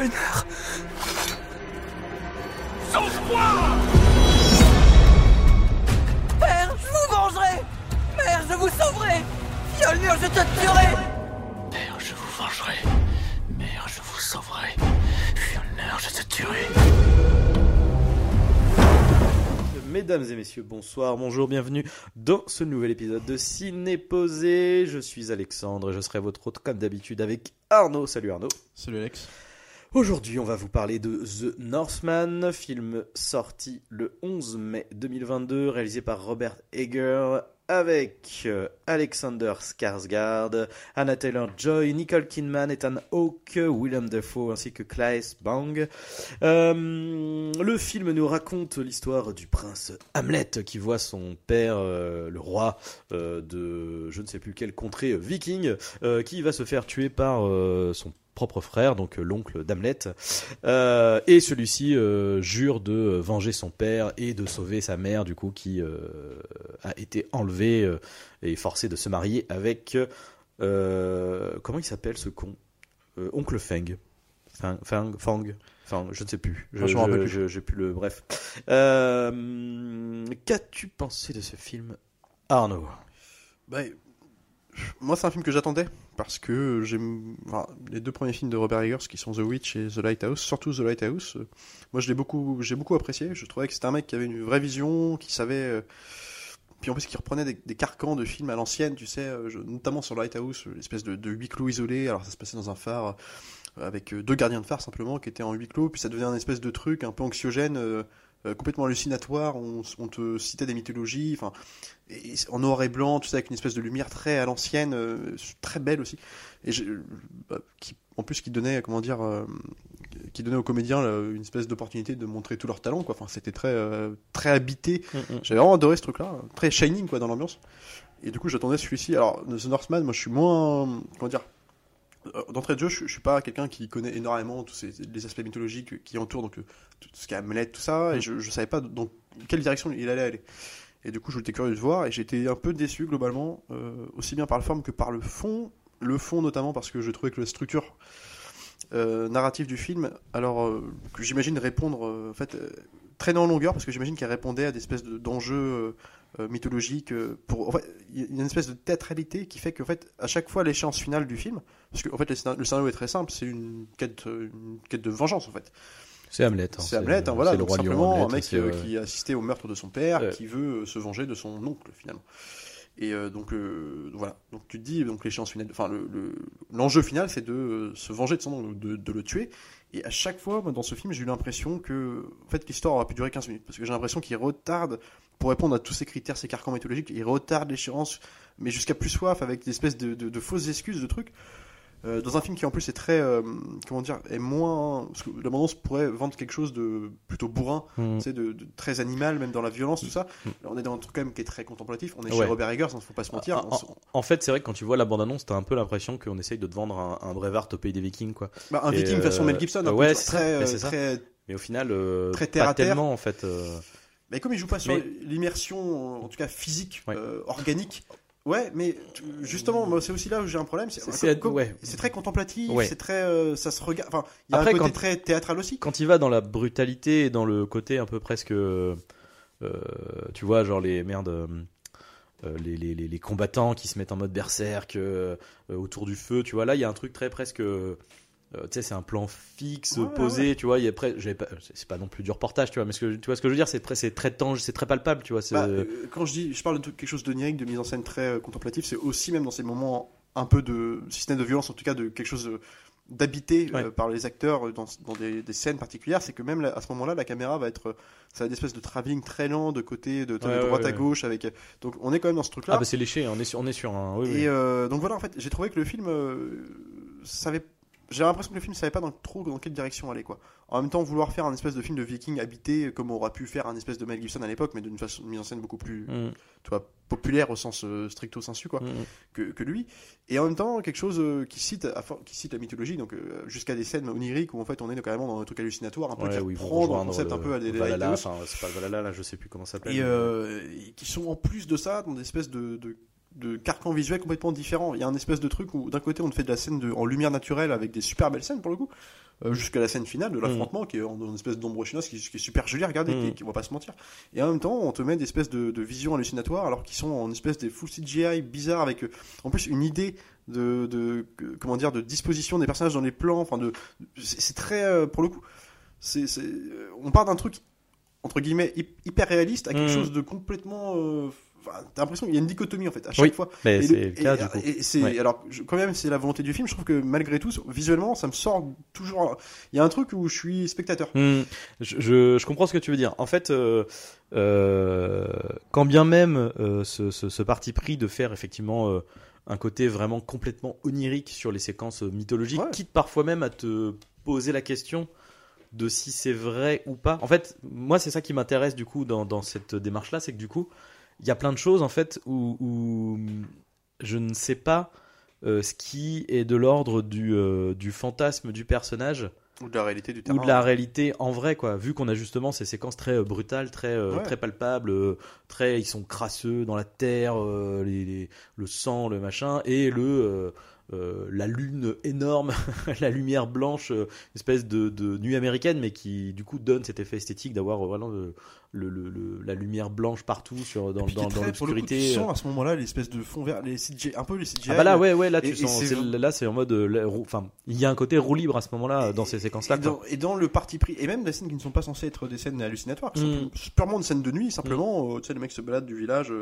Fjolnir Sauve-toi Père, je vous vengerai Mère, je vous sauverai Fjolnir, je te tuerai Père, je vous vengerai. Mère, je vous sauverai. Fjolnir, je te tuerai. Mesdames et messieurs, bonsoir, bonjour, bienvenue dans ce nouvel épisode de Ciné Posé. Je suis Alexandre et je serai votre hôte comme d'habitude avec Arnaud. Salut Arnaud. Salut Alex. Aujourd'hui, on va vous parler de The Northman, film sorti le 11 mai 2022, réalisé par Robert Eger, avec euh, Alexander Skarsgård, Anna Taylor-Joy, Nicole Kidman, Ethan Hawke, William Dafoe ainsi que Claes Bang. Euh, le film nous raconte l'histoire du prince Hamlet qui voit son père, euh, le roi de je ne sais plus quelle contrée viking, qui va se faire tuer par son propre frère, donc euh, l'oncle d'Hamlet. Euh, et celui-ci euh, jure de venger son père et de sauver sa mère, du coup, qui euh, a été enlevée euh, et forcée de se marier avec. euh, comment il s'appelle ce con Euh, Oncle Feng. Fang, Fang, Fang. Enfin, je ne sais plus. Je, Ah, je me rappelle plus. je- j'ai plus le. Bref. Euh, Qu'as-tu pensé de ce film, Arnaud? Bah, moi, c'est un film que j'attendais parce que j'aime les deux premiers films de Robert Eggers qui sont The Witch et The Lighthouse, surtout The Lighthouse. euh, moi, je l'ai beaucoup, j'ai beaucoup apprécié. Je trouvais que c'était un mec qui avait une vraie vision, qui savait. euh, puis en plus, qui reprenait des, carcans de films à l'ancienne, tu sais, euh, notamment sur Lighthouse, euh, l'espèce de, de huis clos isolé. Alors, ça se passait dans un phare euh, avec deux gardiens de phare simplement qui étaient en huis clos, puis ça devenait un espèce de truc un peu anxiogène. Euh, complètement hallucinatoire, on, on te citait des mythologies, enfin, et en noir et blanc, tout ça avec une espèce de lumière très à l'ancienne, euh, très belle aussi, et bah, qui, en plus qui donnait, comment dire, euh, qui donnait aux comédiens là, une espèce d'opportunité de montrer tout leur talent, quoi. Enfin, c'était très, très habité. J'avais vraiment adoré ce truc-là, très shining quoi dans l'ambiance. Et du coup, j'attendais celui-ci. Alors, The Northman, moi, je suis moins, comment dire. Euh, D'entrée de jeu, je, je suis pas quelqu'un qui connaît énormément tous ces, les aspects mythologiques qui entourent donc euh, tout ce qui est Hamlet, tout ça, et je, je savais pas dans quelle direction il allait aller. Et du coup, j'étais curieux de voir, et j'étais un peu déçu globalement, euh, aussi bien par la forme que par le fond. Le fond notamment parce que je trouvais que la structure euh, narrative du film, alors euh, que j'imagine répondre, en fait, traîner en longueur, parce que j'imagine qu'elle répondait à des espèces de- d'enjeux euh, euh, mythologiques. euh, pour, en fait, il y a une espèce de théâtralité qui fait qu'en fait, à chaque fois, l'échéance finale du film, parce que en fait, le scénario, est très simple, c'est une quête, une quête de vengeance en fait. C'est Hamlet. hein, C'est Hamlet, hein, voilà, donc simplement Hamlet, un mec euh, qui a assisté au meurtre de son père, Ouais. qui veut se venger de son oncle finalement. Et euh, donc euh, voilà, donc tu te dis donc l'échéance finale, enfin le- le- l'enjeu final c'est de se venger de son oncle, de, de le tuer. Et à chaque fois, moi, dans ce film, j'ai eu l'impression que en fait l'histoire aurait pu durer 15 minutes parce que j'ai l'impression qu'il retarde pour répondre à tous ces critères, ces carcans mythologiques, il retarde l'échéance, mais jusqu'à plus soif avec des espèces de, fausses excuses de trucs. Euh, dans un film qui en plus est très, euh, comment dire, est moins, parce que l'abondance pourrait vendre quelque chose de plutôt bourrin, tu sais, de, de très animal, même dans la violence, tout ça. Là, on est dans un truc quand même qui est très contemplatif. On est chez. Robert Eggers, il faut pas se mentir. En, On s- en fait, c'est vrai que quand tu vois la bande-annonce, t'as un peu l'impression qu'on essaye de te vendre un, un Brevard au pays des Vikings, quoi. bah, un et, viking façon euh, Mel Gibson, peu, ouais, c'est ça, très, mais euh, ça. très. Mais au final, Très terre pas à terre. tellement, en fait. Mais comme il joue pas sur Mais- l'immersion, en tout cas physique, Ouais. euh, organique. Ouais, mais justement, moi, c'est aussi là où j'ai un problème. C'est ouais. très contemplatif, Ouais. c'est très, euh, ça se regarde. Enfin, il y a Après, un côté quand- très théâtral aussi. Quand il va dans la brutalité et dans le côté un peu presque. euh, tu vois, genre les merdes. euh, les, les, les, les combattants qui se mettent en mode berserk autour du feu, tu vois, là il y a un truc très presque. Euh, tu sais, c'est un plan fixe, Ouais, posé, tu vois. Il c'est pas non plus du reportage, tu vois. Mais ce que, tu vois ce que je veux dire, c'est très, très tangible, c'est très palpable, tu vois. Bah, euh, quand je dis, je parle de quelque chose d'onirique, de mise en scène très euh, contemplatif, c'est aussi même dans ces moments un peu de système de violence, en tout cas de quelque chose euh, d'habité Ouais. par les acteurs dans, dans des, des scènes particulières, c'est que même là, à ce moment-là, la caméra va être, ça a des espèces de travelling très lent de côté, de, de Ouais, droite ouais, à ouais. gauche, avec, donc on est quand même dans ce truc-là. Ah bah c'est léché, on est sur, on est sur un. oui, oui. Et donc voilà, en fait, j'ai trouvé que le film savait. J'ai l'impression que le film savait pas dans, trop dans quelle direction aller, quoi. En même temps, vouloir faire un espèce de film de viking habité, comme on aura pu faire un espèce de Mel Gibson à l'époque, mais d'une façon mise en scène beaucoup plus, Mm, tu vois, populaire au sens euh, stricto sensu, quoi, mm, que, que lui. Et en même temps, quelque chose euh, qui cite, à qui cite la mythologie, donc euh, jusqu'à des scènes oniriques où en fait on est carrément dans un truc hallucinatoire, un peu Ouais, dans le rejoindre concept un peu à des Valhalla, enfin c'est pas Valhalla, là je sais plus comment ça s'appelle. et, mais- et qui sont en plus de ça dans des espèces de, de de carcan visuel complètement différent. Il y a un espèce de truc où d'un côté on te fait de la scène de, en lumière naturelle avec des super belles scènes pour le coup, euh, jusqu'à la scène finale de l'affrontement qui est en, une espèce d'ombre chinoise qui, qui est super jolie à regarder, Mm. qui, qui on va pas se mentir. Et en même temps on te met des espèces de, de visions hallucinatoires alors qu'ils sont en espèce de full CGI bizarre avec euh, en plus une idée de, de comment dire de disposition des personnages dans les plans. Enfin de c'est très euh, pour le coup c'est on part d'un truc entre guillemets hy- hyper réaliste à quelque Mm. chose de complètement euh, enfin, t'as l'impression qu'il y a une dichotomie en fait à chaque Oui, fois Mais et c'est le- le cas et- du coup. et Ouais. alors je- quand même c'est la volonté du film. Je trouve que malgré tout, visuellement, ça me sort toujours. Il y a un truc où je suis spectateur. Hmm, je, je, je comprends ce que tu veux dire. En fait, euh, euh, quand bien même euh, ce, ce, ce parti pris de faire effectivement un côté vraiment complètement onirique sur les séquences mythologiques, Ouais. quitte parfois même à te poser la question de si c'est vrai ou pas. En fait, moi, c'est ça qui m'intéresse du coup dans, dans cette démarche-là, c'est que du coup, il y a plein de choses en fait où, où je ne sais pas euh, ce qui est de l'ordre du, euh, du fantasme du personnage Ou de la réalité du terrain. ou de la réalité en vrai quoi vu qu'on a justement ces séquences très euh, brutales très euh, Ouais. très palpables euh, très ils sont crasseux dans la terre les, les- le sang le machin et le euh, la lune énorme la lumière blanche euh, espèce de, de nuit américaine mais qui du coup donne cet effet esthétique d'avoir euh, vraiment le, le- le- le- la lumière blanche partout sur dans, dans, dans le l'obscurité Tu sens à ce moment-là l'espèce de fond vert, les CGI, un peu les CGI. ah bah là ouais ouais là tu et sens c'est là c'est en mode enfin il y a un côté roue libre à ce moment-là dans ces séquences là Et dans, et dans le parti pris, et même des scènes qui ne sont pas censées être des scènes hallucinatoires, qui Mm. sont purement des scènes de nuit, simplement, euh, tu sais, les mecs se baladent du village.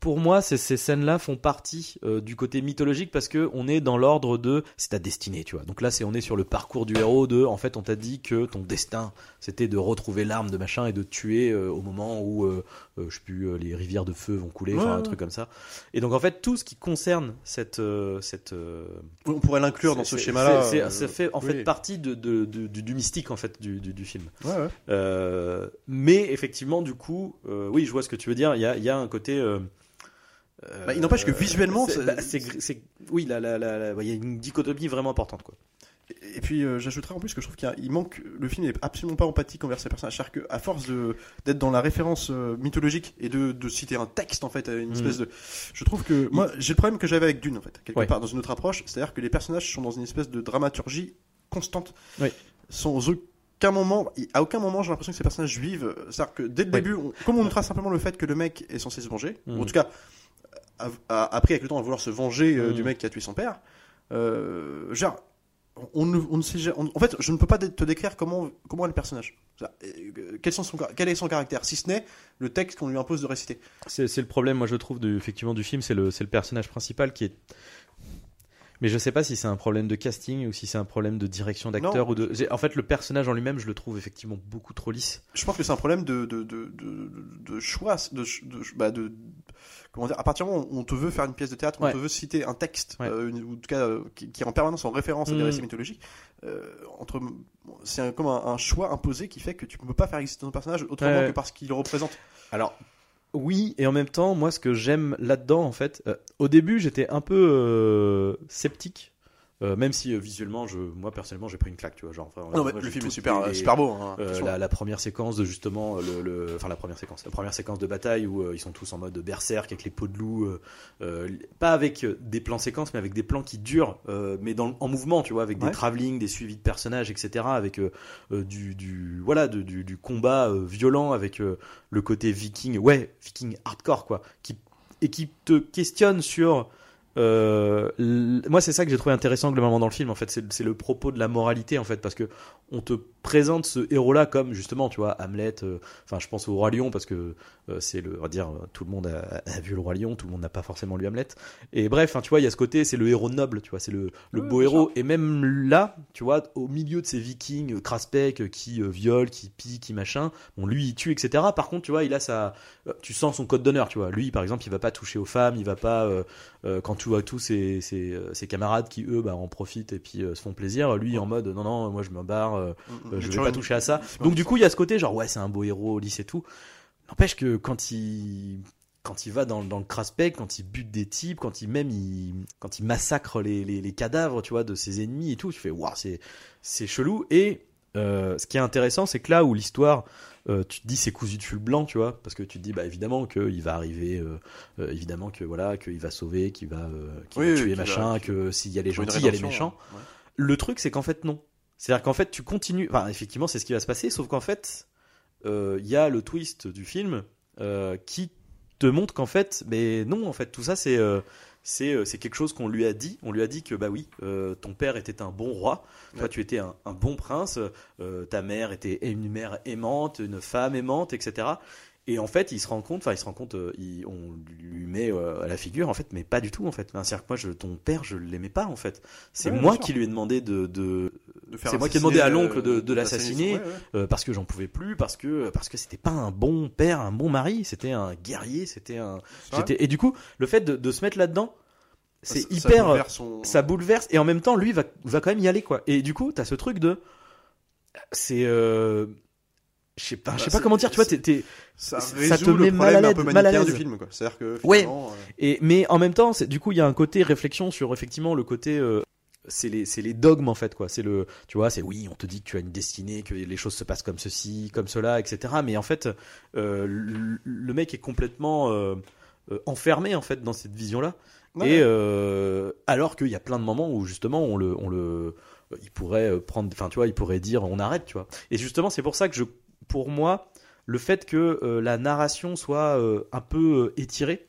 Pour moi, ces, ces scènes-là font partie euh, du côté mythologique parce que on est dans l'ordre de c'est ta destinée, tu vois. Donc là, c'est on est sur le parcours du héros de en fait, on t'a dit que ton destin c'était de retrouver l'arme de machin et de tuer euh, au moment où euh, euh, je sais plus euh, les rivières de feu vont couler, enfin Ouais, un ouais. truc comme ça. Et donc en fait, tout ce qui concerne cette euh, cette On pourrait l'inclure dans ce schéma-là. ça fait en oui. fait partie de, de- de- du, du mystique en fait du, du, du film. Ouais, mais effectivement, du coup, oui, je vois ce que tu veux dire. Il y a, y a un côté. Euh, Bah, il n'empêche que visuellement, c'est- bah, oui, là, là, là, là, il y a une dichotomie vraiment importante, quoi. Et puis euh, j'ajouterais en plus que je trouve qu'il manque, le film n'est absolument pas empathique envers ces personnages. C'est-à-dire qu'à force d'être dans la référence euh, mythologique et de, de citer un texte en fait, une Mhm. espèce de, je trouve que moi j'ai le problème que j'avais avec Dune en fait, quelque Ouais. part dans une autre approche, c'est-à-dire que les personnages sont dans une espèce de dramaturgie constante, Oui. sans aucun moment, à aucun moment j'ai l'impression que ces personnages vivent. C'est-à-dire que dès le début, on- comme on notera simplement le fait que le mec est censé se venger, ou en tout cas a, a appris avec le temps à vouloir se venger euh, du mec qui a tué son père. Euh, genre, on ne, on ne sait on- en fait, je ne peux pas te décrire comment, comment est le personnage. Euh, Quel, sont son, car- quel est son caractère, si ce n'est le texte qu'on lui impose de réciter. C'est le problème, moi, je trouve, du, effectivement, du film. C'est le, le personnage principal qui est. Mais je sais pas si c'est un problème de casting ou si c'est un problème de direction d'acteur ou de. En fait, le personnage en lui-même, je le trouve effectivement beaucoup trop lisse. Je pense que c'est un problème de, de, de, de, choix, de, bah, de- comment dire, à partir du moment où on te veut faire une pièce de théâtre, on te veut citer un texte, Ouais. euh, une- ou en tout cas euh, qui, qui est en permanence en référence à des Mhm. récits mythologiques, euh, entre, c'est un- comme un, un choix imposé qui fait que tu ne peux pas faire exister ton personnage autrement Ouais. que parce qu'il le représente. Alors, oui, et en même temps, moi, ce que j'aime là-dedans, en fait, euh, au début, j'étais un peu euh, sceptique. Euh, même si euh, visuellement, je, moi personnellement, j'ai pris une claque, tu vois. Genre, enfin, Non, mais le film est super, les- super beau. Hein, euh, la, la première séquence de justement le, le- enfin la première séquence la première séquence de bataille où euh, ils sont tous en mode berserk avec les peaux de loup euh, euh, pas avec euh, des plans séquences mais avec des plans qui durent euh, mais dans, en mouvement tu vois avec des travelling des suivis de personnages etc avec euh, euh, du, du voilà de- du, du combat euh, violent avec euh, le côté viking ouais viking hardcore quoi qui et qui te questionne sur euh, moi c'est ça que j'ai trouvé intéressant globalement dans le film en fait. C'est le propos de la moralité en fait parce que on te présente ce héros là comme justement tu vois Hamlet euh, enfin je pense au roi lion parce que euh, c'est le on va dire tout le monde a, a vu le roi lion tout le monde n'a pas forcément lu Hamlet. Et bref hein, tu vois il y a ce côté c'est le héros noble tu vois c'est le, beau héros. et même là tu vois au milieu de ces vikings craspec euh, qui violent qui pillent qui machin bon lui il tue etc par contre tu vois il a sa tu sens son code d'honneur tu vois. Lui par exemple il va pas toucher aux femmes il va pas quand tu vois tous ses, ses, euh, ses camarades qui eux bah, en profitent et puis euh, se font plaisir lui en mode non non moi je me barre euh, Mm, euh, mm, je tu vais pas toucher à ça. Donc du coup, il y a ce côté genre ouais, c'est un beau héros, lisse et tout. N'empêche que quand il quand il va dans, dans le craspec, quand il bute des types, quand il même il quand il massacre les, les, les cadavres, tu vois, de ses ennemis et tout, tu fais waouh, c'est c'est chelou et euh, ce qui est intéressant, c'est que là où l'histoire, euh, tu te dis c'est cousu de fil blanc, tu vois, parce que tu te dis bah évidemment qu'il va arriver, euh, évidemment que voilà, qu'il va sauver, qu'il va, Oui, va tuer machin, va- que s'il y a les gentils, il y a les méchants. ouais. Le truc, c'est qu'en fait non. C'est-à-dire qu'en fait tu continues. Enfin effectivement, c'est ce qui va se passer, sauf qu'en fait il y a le twist du film qui te montre qu'en fait, mais non, en fait tout ça c'est c'est euh, c'est quelque chose qu'on lui a dit. On lui a dit que bah oui, euh, ton père était un bon roi, toi Ouais. tu étais un, un bon prince, euh, ta mère était une mère aimante, une femme aimante, etc. Et en fait, il se rend compte, enfin, il se rend compte, euh, il- on lui met euh, à la figure, en fait, mais pas du tout, en fait. C'est-à-dire que moi, je, ton père, je l'aimais pas, en fait. C'est moi qui lui ai demandé de, de, C'est moi qui ai demandé à euh, l'oncle de- de l'assassiner. ouais, ouais. euh, parce que j'en pouvais plus, parce que parce que c'était pas un bon père, un bon mari, c'était un guerrier, c'était un. Et du coup, le fait de, de se mettre là-dedans, c'est ça- ça hyper, bouleverse son- ça bouleverse et en même temps, lui va va quand même y aller quoi. Et du coup, t'as ce truc de, c'est, euh, je sais pas, je sais Bah, pas comment dire, tu vois, t'es- t'es- ça, te le met mal à un l'aise- peu mal à manichéen l'aise. du film quoi. C'est-à-dire que Ouais. euh, Et, mais en même temps, c'est- du coup, il y a un côté réflexion sur effectivement le côté. euh, c'est les, c'est les dogmes en fait quoi. C'est le, tu vois, c'est oui, on te dit que tu as une destinée, que les choses se passent comme ceci, comme cela, etc. Mais en fait, euh, le, le mec est complètement euh, euh, enfermé en fait dans cette vision-là. ouais. Et euh, alors qu'il y a plein de moments où justement on le, on le, il pourrait prendre, enfin tu vois, il pourrait dire on arrête, tu vois. Et justement, c'est pour ça que je, pour moi, le fait que la narration soit un peu étirée,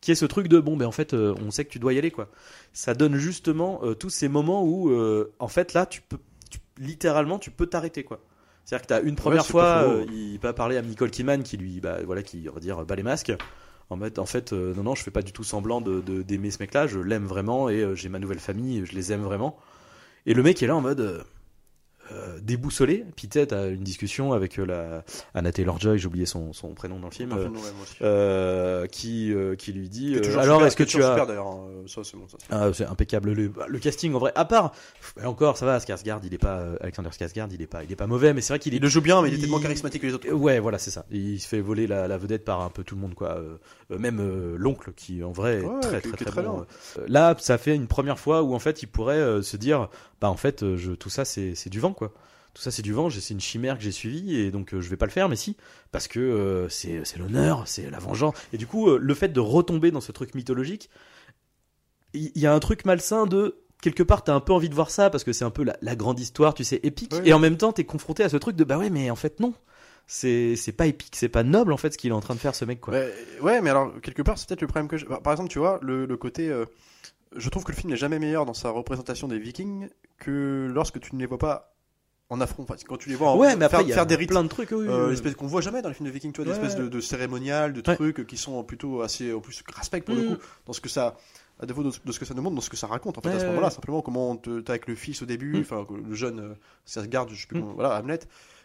qui est ce truc de bon, ben en fait, euh, on sait que tu dois y aller, quoi. Ça donne justement euh, tous ces moments où, euh, en fait, là, tu peux, tu- littéralement, tu peux t'arrêter, quoi. C'est-à-dire que tu as une première fois, il va parler à Nicole Kidman qui lui, bah, voilà, qui va dire bah les masques. En mode, en fait, non, non, je fais pas du tout semblant de de- d'aimer ce mec-là, je l'aime vraiment et j'ai ma nouvelle famille, je les aime vraiment. Et le mec est là en mode euh, déboussolé. Puis tu t'as une discussion avec euh, la Anna Taylor-Joy, j'ai oublié son, son prénom dans le film, euh, euh, qui euh, qui lui dit est euh, alors est-ce que est tu as super, hein. ça c'est bon ah, c'est impeccable le, le casting en vrai. À part encore, ça va, Skarsgård, il est pas Alexander Skarsgård, il est pas il est pas mauvais, mais c'est vrai qu'il est Il le joue bien mais il est il- tellement charismatique que les autres. Ouais, voilà, c'est ça. Il se fait voler la, la vedette par un peu tout le monde, quoi. Même euh, l'oncle, qui en vrai est Ouais, très qui- très qui est très, très bon. Là, ça fait une première fois où en fait, il pourrait se dire, bah en fait, je, tout ça, c'est c'est du vent, quoi. Tout ça, c'est du vent. C'est une chimère que j'ai suivie et donc euh, je vais pas le faire, mais si, parce que euh, c'est l'honneur, c'est la vengeance. Et du coup, euh, le fait de retomber dans ce truc mythologique, il y, a un truc malsain de quelque part, t'as un peu envie de voir ça parce que c'est un peu la, la grande histoire, tu sais, épique. Et en même temps, t'es confronté à ce truc de bah ouais, mais en fait non. C'est pas épique, c'est pas noble en fait ce qu'il est en train de faire ce mec quoi. Ouais, ouais, mais alors quelque part c'est peut-être le problème que j'ai. Par exemple, tu vois, le, le côté. euh, je trouve que le film n'est jamais meilleur dans sa représentation des Vikings que lorsque tu ne les vois pas en affront. Enfin, quand tu les vois en- Ouais, mais après faire, il y a faire des rites. plein de trucs. oui, Euh, oui. l'espèce qu'on voit jamais dans les films de Vikings, tu vois, des espèces de, de cérémoniales, de Ouais. trucs qui sont plutôt assez, en plus, respect pour le Mm. coup, dans ce que ça, à défaut de, de ce que ça nous montre, dans ce que ça raconte, en fait, à ce moment-là, simplement comment t'as avec le fils au début, Mm. enfin, le jeune, euh, ça se garde, je sais plus Mm. comment, voilà, Hamlet.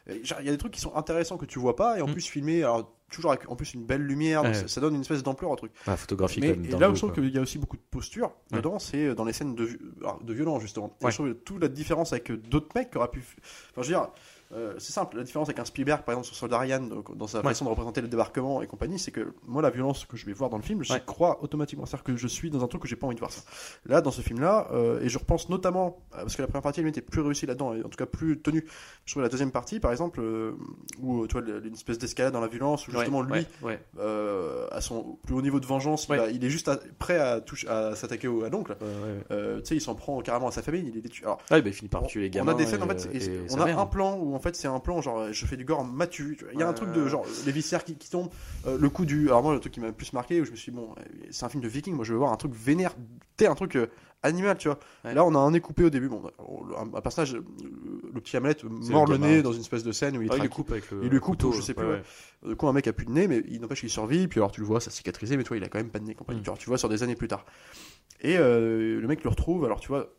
Il y a des trucs qui sont intéressants que tu vois pas, et en plus filmés, alors, toujours avec, en plus, une belle lumière, donc Ouais. ça, ça donne une espèce d'ampleur au truc. Ah, photographie Mais et là où je trouve qu'il y a aussi beaucoup de posture Ouais. dedans, c'est dans les scènes de, alors, de violence justement. Et Ouais. je trouve toute la différence avec d'autres mecs qui auraient pu. Enfin, je veux dire, euh, c'est simple. La différence avec un Spielberg, par exemple, sur Soldat Ryan, donc, dans sa Ouais. façon de représenter le débarquement et compagnie, c'est que moi, la violence que je vais voir dans le film, j'y Ouais. crois automatiquement. C'est-à-dire que je suis dans un truc que j'ai pas envie de voir ça. Là, dans ce film-là, euh, et je repense notamment euh, parce que la première partie, elle était plus réussie là-dedans, et en tout cas plus tenue. Je trouve la deuxième partie, par exemple, euh, où tu vois une espèce d'escalade dans la violence, où justement lui ouais, à son plus haut niveau de vengeance, va- il est juste à- prêt à, à s'attaquer à l'oncle. Tu sais, il s'en prend carrément à sa famille, il est détruit. Alors, Ah, bah, il finit par on, tuer les on gamins. a des scènes en fait, et et on a un plan où en fait c'est un plan genre je fais du gore matu. Il y a un truc de genre les viscères qui, qui tombent, euh, le coup du. Alors moi le truc qui m'a le plus marqué où je me suis dit, bon, euh, c'est un film de viking, moi je veux voir un truc vénère, t'es un truc euh, animal, tu vois. Ouais. Là on a un nez coupé au début, bon, un, un personnage, le petit Hamlet mord le, nez dans une espèce de scène où il, Ah, il le coupe avec le. il le coupe, couteau, je sais plus, ouais, ouais. Du coup, un mec a plus de nez, mais il n'empêche qu'il survit. Puis alors, tu le vois, ça cicatrisé, mais toi, il a quand même pas de nez. Compagnie. Mm. Tu vois sur des années plus tard. Et euh, le mec le retrouve. Alors, tu vois,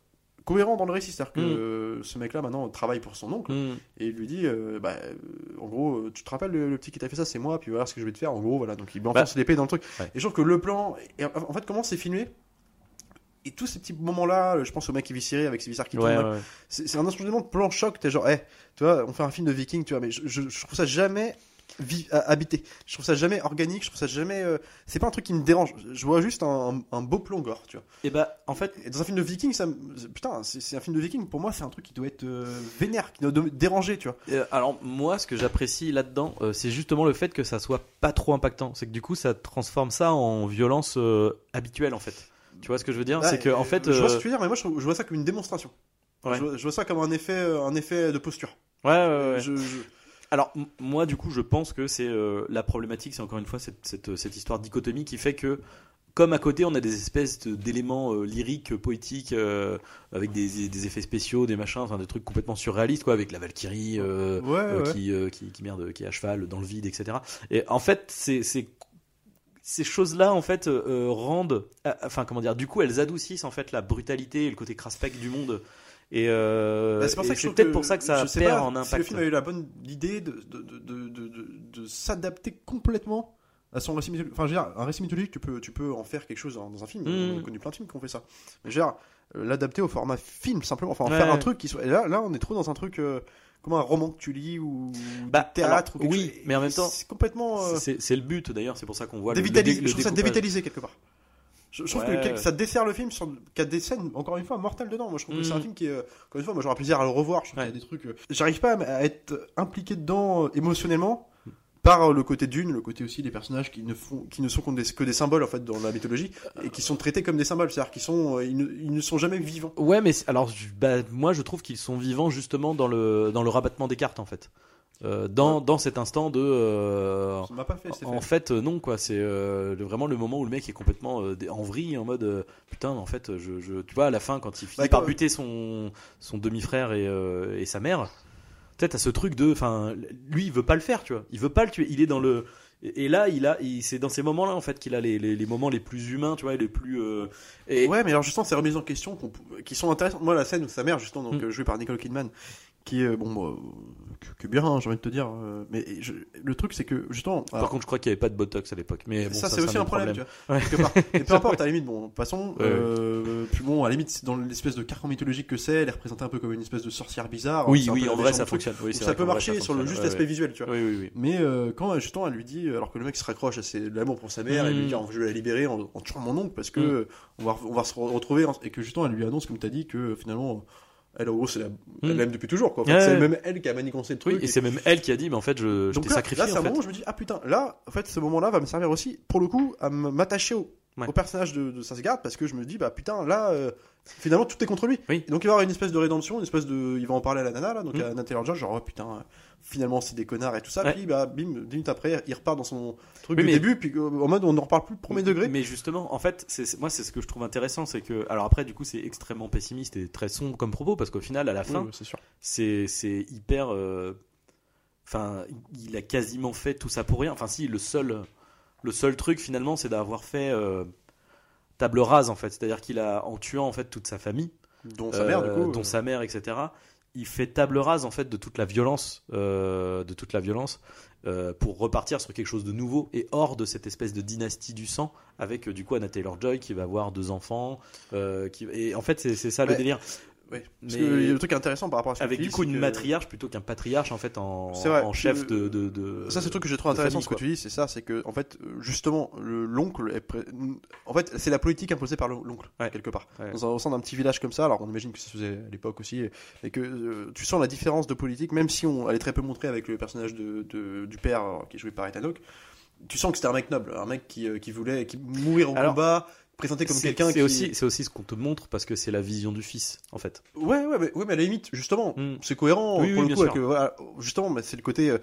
cohérent dans le récit, c'est-à-dire que Mm. ce mec-là maintenant travaille pour son oncle Mm. et il lui dit, euh, bah, euh, en gros, euh, tu te rappelles le, le petit qui t'a fait ça, c'est moi. Puis voilà ce que je vais te faire. En gros, voilà. Donc, il enfonce l'épée dans le truc. Ouais. Et je trouve que le plan, et en fait, comment c'est filmé. Et tous ces petits moments-là, je pense au mec qui vit Syrie avec ses viscères qui Ouais, ouais. c'est un instrument de plan choc. T'es genre, eh, tu vois, on fait un film de viking, tu vois, mais je, je- je trouve ça jamais habité. Je trouve ça jamais organique, je trouve ça jamais. euh, c'est pas un truc qui me dérange. Je vois juste un, un beau plan gore, tu vois. Et bah, en fait, Et dans un film de viking, ça me- putain, c'est un film de viking. Pour moi, c'est un truc qui doit être euh, vénère, qui doit me déranger, tu vois. Euh, alors moi, ce que j'apprécie là-dedans, euh, c'est justement le fait que ça soit pas trop impactant. C'est que du coup, ça transforme ça en violence habituelle en fait. Tu vois ce que je veux dire? Ouais, C'est que en fait, je vois ce que tu veux dire, mais moi, je, vois ça comme une démonstration. Ouais. Je, vois, je vois ça comme un effet, un effet de posture. ouais, ouais, ouais. Je- je- Alors moi, du coup, je pense que c'est euh, la problématique, c'est encore une fois cette, cette, cette histoire de dichotomie qui fait que comme à côté, on a des espèces d'éléments euh, lyriques, euh, poétiques, euh, avec des, des effets spéciaux, des machins, enfin des trucs complètement surréalistes, quoi, avec la Valkyrie euh, Ouais, euh, ouais. qui, euh, qui, qui merde, qui est à cheval dans le vide, etc. Et en fait, c'est ces choses-là, en fait, euh, euh, rendent, euh, enfin comment dire, du coup, elles adoucissent en fait la brutalité et le côté craspec du monde. Et, euh, Bah, c'est peut-être pour ça que ça je perd pas en Si le impact. film a eu la bonne idée de, s'adapter complètement à son récit mythologique. Enfin, je veux dire, un récit mythologique, tu peux, tu peux en faire quelque chose dans un film. Mm. On a connu plein de films qui ont fait ça. Mais je veux dire, euh, l'adapter au format film, simplement. Enfin, en Ouais. faire un truc qui soit. Et là, là, on est trop dans un truc euh, comme un roman que tu lis ou Bah, théâtre. alors, ou quelque oui, chose. mais en même temps, C'est complètement. euh, C'est le but d'ailleurs, c'est pour ça qu'on voit le, le, je trouve ça dévitalisé quelque part. Je, je trouve que ça dessert le film qu'il y a des scènes encore une fois mortelles dedans. Moi je trouve que c'est un Mhm. film qui est euh, encore une fois moi j'aurais plaisir à le revoir. Je trouve Ouais. qu'il y a des trucs. euh, J'arrive pas à, être impliqué dedans euh, émotionnellement par le côté d'une, le côté aussi des personnages qui ne font qui ne sont que des, que des symboles en fait dans la mythologie et qui sont traités comme des symboles, c'est-à-dire qu'ils sont ils, ne, ils ne sont jamais vivants. Ouais, mais alors, bah, moi je trouve qu'ils sont vivants justement dans le, dans le rabattement des cartes en fait. Euh, dans, dans cet instant de. euh, pas fait en fait, euh, non, quoi. C'est euh, vraiment le moment où le mec est complètement euh, en vrille, en mode euh, putain, en fait, je, je- tu vois, à la fin, quand il finit par buter son, son demi-frère et, euh, et sa mère, peut-être à ce truc de. Enfin, lui, il veut pas le faire, tu vois. Il veut pas le tuer. Il est dans le. Et là, il a, c'est dans ces moments-là en fait qu'il a les, les, les moments les plus humains, tu vois, les plus. euh, et, Ouais, mais alors justement, ces remises en question qu'on- qui sont intéressantes. Moi, la scène où sa mère, justement, donc Mm. euh, jouée par Nicole Kidman, qui est bon, euh, que, bien, hein, j'ai envie de te dire. euh, mais je- le truc, c'est que justement, Par alors, contre, je crois qu'il n'y avait pas de botox à l'époque. Mais bon, ça, c'est aussi un problème, tu vois. Ouais. quelque part. Et peu importe, à la limite, bon, passons. Ouais, euh, Puis bon, à la limite, dans l'espèce de carcan mythologique que c'est, elle est représentée un peu comme une espèce de sorcière bizarre. Oui, oui, en vrai, ça fonctionne. Oui, ça peut marcher sur le juste Ouais, aspect visuel, tu vois. Oui, oui, oui. Mais euh, quand justement elle lui dit, alors que le mec se raccroche à ses- l'amour pour sa mère, elle lui Mm. dit je vais la libérer en, tuant mon oncle parce que Mm. on, va, on va se re- retrouver et que justement elle lui annonce, comme tu as dit, que finalement elle en gros c'est la, elle l'aime depuis toujours quoi. Ouais, c'est ouais. même elle qui a manigancé le truc. Oui, et c'est même elle qui a dit, mais en fait, je, t'ai là, sacrifié. là, c'est un fait. moment où je me dis ah putain là en fait ce moment-là va me servir aussi pour le coup à m'attacher au, Ouais. au personnage de, de Sasgard parce que je me dis bah putain là euh, finalement tout est contre lui. Oui. Donc il va y avoir une espèce de rédemption, une espèce de il va en parler à la nana là donc Mm. à Taylor-Joy genre oh, putain finalement c'est des connards et tout ça Ouais. puis bah bim dix minutes après il repart dans son truc Oui, du mais- début puis euh, en mode on n'en reparle plus premier degré. Mais justement, en fait, c'est moi, c'est ce que je trouve intéressant, c'est que, alors après, du coup, c'est extrêmement pessimiste et très sombre comme propos, parce qu'au final, à la fin, oui, c'est c'est hyper. euh, Enfin, il a quasiment fait tout ça pour rien. Enfin, si, le seul, le seul truc finalement, c'est d'avoir fait euh, table rase en fait. C'est-à-dire qu'il a, en tuant en fait toute sa famille, Dont sa mère du euh, coup. dont euh, sa mère, etc. Il fait table rase en fait de toute la violence, de toute la violence, pour repartir sur quelque chose de nouveau et hors de cette espèce de dynastie du sang avec du coup Anna Taylor Joy qui va avoir deux enfants, euh, qui et en fait c'est c'est ça le Ouais. délire. Ouais. Parce mais- que le truc intéressant par rapport à ce que Avec tu du dis, coup c'est une que- matriarche plutôt qu'un patriarche en fait en, C'est vrai. en chef Je- de, de, de- Ça, c'est le truc que j'ai trouvé de intéressant famille, ce que tu dis, c'est ça, c'est que, en fait, justement, le- l'oncle est. En fait, c'est la politique imposée par le- l'oncle, Ouais. quelque part. Ouais. Dans un, au sein d'un petit village comme ça, alors on imagine que ça se faisait à l'époque aussi, et que euh, tu sens la différence de politique, même si on, elle est très peu montrée avec le personnage de, de- du père euh, qui est joué par Ethan Hawke, tu sens que c'était un mec noble, un mec qui, euh, qui voulait qui mourir au Alors, combat, présenté comme quelqu'un c'est qui. aussi, c'est aussi ce qu'on te montre parce que c'est la vision du fils en fait. Ouais, ouais, mais, ouais, mais à la limite, justement, Mm. c'est cohérent Oui, pour oui, le coup. Avec, euh, voilà, justement, c'est le côté. euh,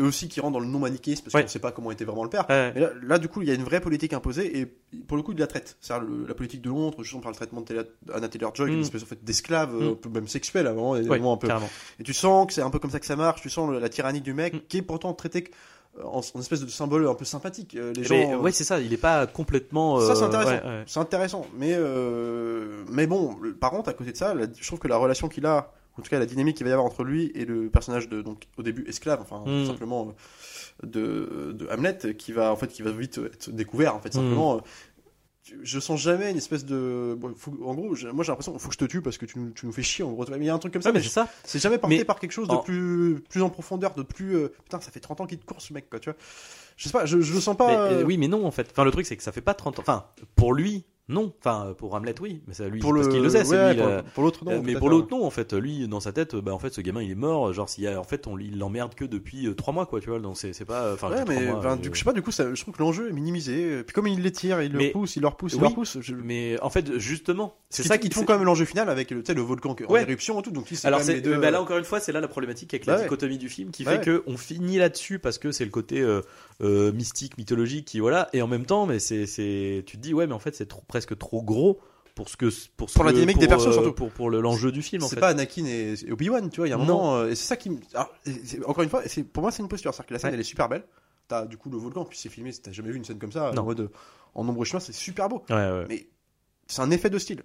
eux aussi qui rentrent dans le non-manichéisme parce Ouais. qu'on ne sait pas comment était vraiment le père. Ouais. Mais là, là, du coup, il y a une vraie politique imposée et pour le coup, il la traite. C'est-à-dire la politique de Londres, justement par le traitement de Taylor- Anna Taylor-Joy, qui est Mm. une espèce en fait, d'esclave, euh, Mm. peu même sexuelle à un moment, un peu. carrément. Et tu sens que c'est un peu comme ça que ça marche. Tu sens la tyrannie du mec Mm. qui est pourtant traité que- en, en espèce de symbole un peu sympathique. Euh, Les gens. Mais, euh, ouais, c'est ça. Il est pas complètement. ça, c'est euh, intéressant. ouais, ouais. C'est intéressant. Mais, euh, mais bon, par contre, à côté de ça, je trouve que la relation qu'il a, en tout cas la dynamique qu'il va y avoir entre lui et le personnage de, donc, au début, esclave, enfin, Mm. tout simplement, euh, de, de Hamlet, qui va, en fait, qui va vite être découvert, en fait, simplement. euh, tu- je sens jamais une espèce de. bon, faut- en gros, moi j'ai l'impression qu'il faut que je te tue parce que tu, nous- tu nous fais chier en gros. Mais il y a un truc comme ça, Ouais, mais mais c'est ça. c'est jamais porté Mais par quelque chose de en- plus, plus en profondeur, de plus. euh, Putain, ça fait 30 ans qu'il te court ce mec, quoi, tu vois. Je sais pas, je, je le sens Mais, pas. euh, euh, oui, mais non, en fait. Enfin, le truc, c'est que ça fait pas 30 ans. Enfin, pour lui, non. Enfin, pour Hamlet, oui. Mais ça, lui, pour parce le. qu'il le sait, ouais, lui. pour, euh, pour l'autre, non. Euh, mais pour l'autre non en fait lui dans sa tête bah en fait ce gamin il est mort genre s'il y a en fait on il l'emmerde que depuis euh, trois mois quoi tu vois donc c'est pas enfin Ouais, depuis mais mois, euh, du je sais pas, du coup, ça, je trouve que l'enjeu est minimisé. Puis comme il les tire, il le pousse, il leur pousse, il oui, leur pousse. je- mais en fait justement c'est ça qui te font quand même l'enjeu final avec le, le volcan en Ouais. éruption et tout. Donc, alors les deux. bah là encore une fois c'est là la problématique avec la dichotomie du film qui fait que on finit là-dessus parce que c'est le côté euh, euh, mystique mythologique qui voilà et en même temps mais c'est c'est tu te dis ouais mais en fait c'est trop- presque trop gros pour ce que pour ce Pour la que- dynamique des pour, persos, euh, surtout. pour pour le- l'enjeu du film c'est pas Anakin et, et Obi-Wan, tu vois, il y a un Non. moment, euh, et c'est ça qui alors, encore une fois, c'est, pour moi, c'est une posture. C'est-à-dire que la scène, Ouais. elle est super belle. T'as du coup le volcan, puis c'est filmé, t'as jamais vu une scène comme ça, Non. en mode euh, en nombre chemin, c'est super beau. ouais, ouais. Mais c'est un effet de style.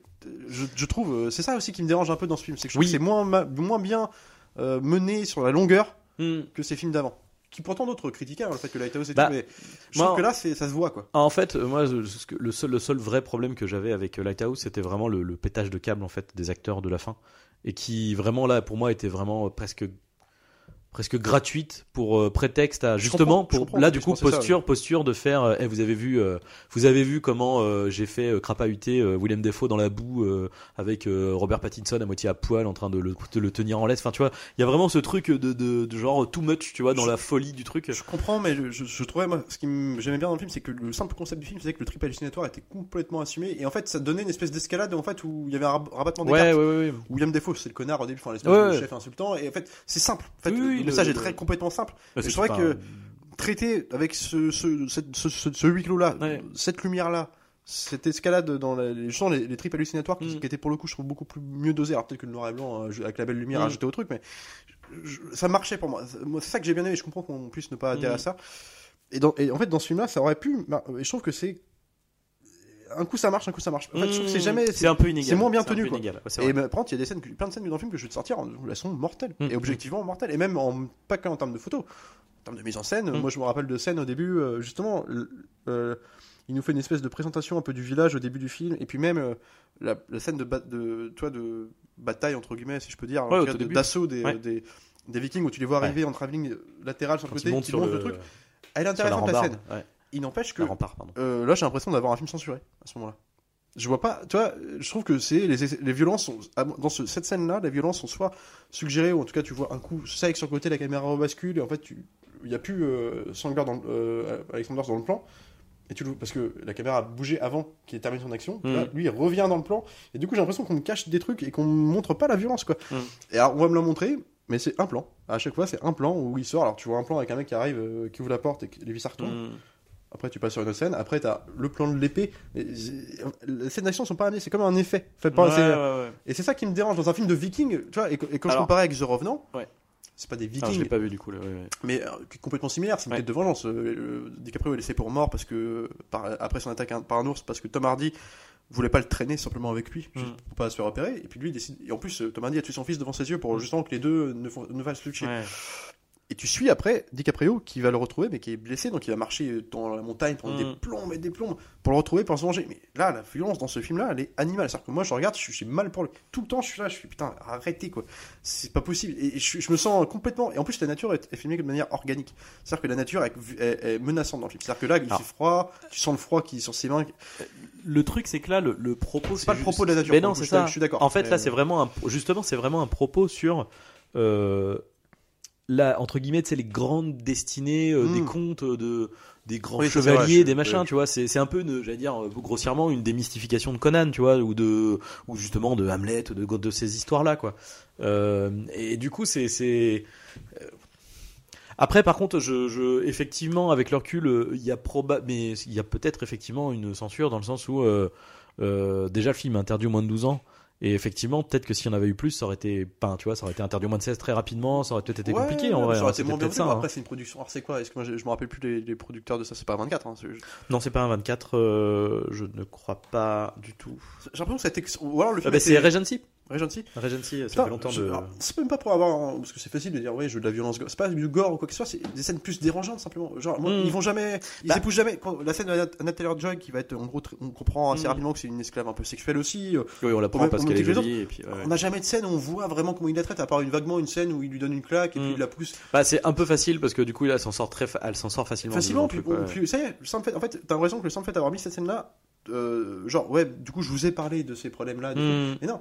Je, je trouve, c'est ça aussi qui me dérange un peu dans ce film, c'est que je Oui. c'est moins, moins bien euh, mené sur la longueur Hmm. que ces films d'avant. Qui pourtant d'autres critiquaient hein, le fait que Lighthouse et Bah, mais je moi, trouve que là, ça se voit quoi. Ah, En fait, euh, moi, le seul, le seul vrai problème que j'avais avec euh, Lighthouse, c'était vraiment le, le pétage de câble en fait des acteurs de la fin, et qui vraiment là, pour moi, était vraiment euh, presque presque gratuite pour euh, prétexte à justement pour là du coup ça, posture posture de faire euh, Eh, vous avez vu euh, vous avez vu comment euh, j'ai fait euh, crapahuter euh, William Defoe dans la boue euh, avec euh, Robert Pattinson à moitié à poil en train de le, de le tenir en laisse. Enfin tu vois il y a vraiment ce truc de, de, de genre too much tu vois dans Je- la folie du truc. Je comprends, mais je, je- je trouvais, moi, ce qui j'aimais bien dans le film, c'est que le simple concept du film, c'est que le trip hallucinatoire était complètement assumé, et en fait, ça donnait une espèce d'escalade, en fait, où il y avait un rab- rabattement des ouais, cartes. ouais ouais ouais. William Defoe, c'est le connard au début, enfin l'espèce de chef insultant, et en fait, c'est simple. En fait, Oui, le, message est très complètement simple. Bah, c'est pas- que- Traité avec ce, ce, cette- ce, ce- huis clos-là, cette lumière-là, cette escalade dans les, les, les tripes hallucinatoires qui, Mm. qui étaient pour le coup, je trouve beaucoup plus mieux dosées. Alors peut-être que le noir et blanc, euh, avec la belle lumière, Mm. ajouté au truc, mais ça marchait pour moi. C'est ça que j'ai bien aimé. Je comprends qu'on puisse ne pas adhérer Mm. à ça. Et, dans, et en fait, dans ce film-là, ça aurait pu. mar- Et je trouve que c'est un coup ça marche, un coup ça marche. En fait, je trouve que c'est jamais. c'est un peu inégal c'est moins bien tenu, peu quoi. inégal. Ouais, c'est Et par contre, il y a des scènes, plein de scènes dans le film que je vais te sortir, où elles sont mortelles. Mm. Et objectivement mortelles. Et même en, pas qu'en termes de photos. En termes de mise en scène, Mm. moi je me rappelle de scènes au début, euh, justement, euh, il nous fait une espèce de présentation un peu du village au début du film. Et puis même euh, la, la scène de, toi, de bataille, entre guillemets, si je peux dire, Ouais, d'assaut des, Ouais. des, des vikings où tu les vois arriver en travelling latéral sur le côté, qui sur montent le, le truc. Elle est la intéressante la, scène. Il n'empêche que rempart, pardon. euh, là, j'ai l'impression d'avoir un film censuré à ce moment-là. Je vois pas, tu vois, je trouve que c'est les, les violences sont à- dans ce- cette scène-là, les violences sont soit suggérées ou en tout cas tu vois un coup sec sur le côté, la caméra rebascule et en fait tu, il y a plus euh, dans, le- euh, Alexander dans le plan et tu le parce que la caméra a bougé avant qu'il ait terminé son action. Là, lui il revient dans le plan et du coup j'ai l'impression qu'on me cache des trucs et qu'on me montre pas la violence quoi. Mhm. Et alors on va me la montrer. Mais c'est un plan. À chaque fois, c'est un plan où il sort. Alors, tu vois un plan avec un mec qui arrive, euh, qui ouvre la porte et que les vis retournent. Mm. Après, tu passes sur une autre scène. Après, t'as le plan de l'épée. Les scènes d'action sont pas amenées. C'est comme un effet. Fait pas, Ouais. Et c'est ça qui me dérange dans un film de Viking. Tu vois, et, quand je comparais avec The Revenant, c'est pas des Ah, je Vikings, l'ai pas vu du coup. là, mais euh, complètement similaire. C'est une quête de vengeance. Euh, DiCaprio est laissé pour mort parce que par- après son attaque un- par un ours, parce que Tom Hardy voulait pas le traîner simplement avec lui, juste Mm. pour pas se faire repérer. Et puis lui, il décide. Et en plus, euh, Tom Hardy a tué son fils devant ses yeux pour justement que les deux ne, font- ne fassent. Ouais. Et tu suis après DiCaprio qui va le retrouver, mais qui est blessé, donc il va marcher dans la montagne pendant Mm. des plombes et des plombes pour le retrouver, pour se venger. Mais là, la violence dans ce film-là, elle est animale. C'est-à-dire que moi, je regarde, je suis, j'ai mal pour lui. Tout le temps, je suis là, je suis putain, arrêtez quoi. C'est pas possible. Et je, je me sens complètement. Et en plus, la nature est, est filmée de manière organique. C'est-à-dire que la nature est, est- est menaçante dans le film. C'est-à-dire que là, il fait froid, tu sens le froid qui est sur ses mains. Le truc, c'est que là, le, le propos, C'est pas le propos de la nature, Mais non, le c'est ça. je suis d'accord. En fait, Mais- là, c'est vraiment un, justement, c'est vraiment un propos sur euh, la entre guillemets, c'est les grandes destinées euh, des contes euh, de des grands Oui, chevaliers, vrai, des machins, tu vois. C'est un peu, une- j'allais dire euh, grossièrement, une démystification de Conan, tu vois, ou de ou justement de Hamlet, de de ces histoires là, quoi. Euh, et du coup, c'est après, par contre, je, je, effectivement, avec le recul, il y a proba mais il y a peut-être effectivement une censure dans le sens où euh, déjà le film interdit au moins de 12 ans. Et effectivement, peut-être que s'il y en avait eu plus, ça aurait été, ben, tu vois, ça aurait été interdit au moins de 16 très rapidement, ça aurait peut-être été Ouais, compliqué en vrai. Ça hein, aurait été moins bien ça. Hein. Après, c'est une production. Alors, c'est quoi? Est-ce que moi, je, je me rappelle plus les, les producteurs de ça? C'est pas 24. Hein, Non, c'est pas un 24, euh, je ne crois pas du tout. J'ai l'impression que ça a été. Ou alors le Ah film. bah, a c'est Regency. Regency Regency, ça Putain, fait longtemps je- de. C'est même pas pour avoir. Parce que c'est facile de dire, ouais, je veux de la violence gore. C'est pas du gore ou quoi que ce soit, c'est des scènes plus dérangeantes simplement. Genre, moi, Mm. ils vont jamais. Ils Bah. épousent jamais. Quand, la scène de Anna Taylor Joy qui va être, en gros, on comprend assez Mm. rapidement que c'est une esclave un peu sexuelle aussi. euh, Oui, on la prend même- parce qu'elle est jolie. Et puis, ouais. On n'a jamais de scène où on voit vraiment comment il la traite, à part une vaguement une scène où il lui donne une claque et puis Mm. il la pousse Bah, c'est un peu facile parce que du coup, elle s'en sort très, fa- elle s'en sort facilement. facilement. Puis, truc, ouais. puis ça y est, le simple fait, en fait, t'as l'impression que le simple fait d'avoir mis cette scène-là, euh, genre, ouais, du coup, je vous ai parlé de ces problèmes-là. Mais non,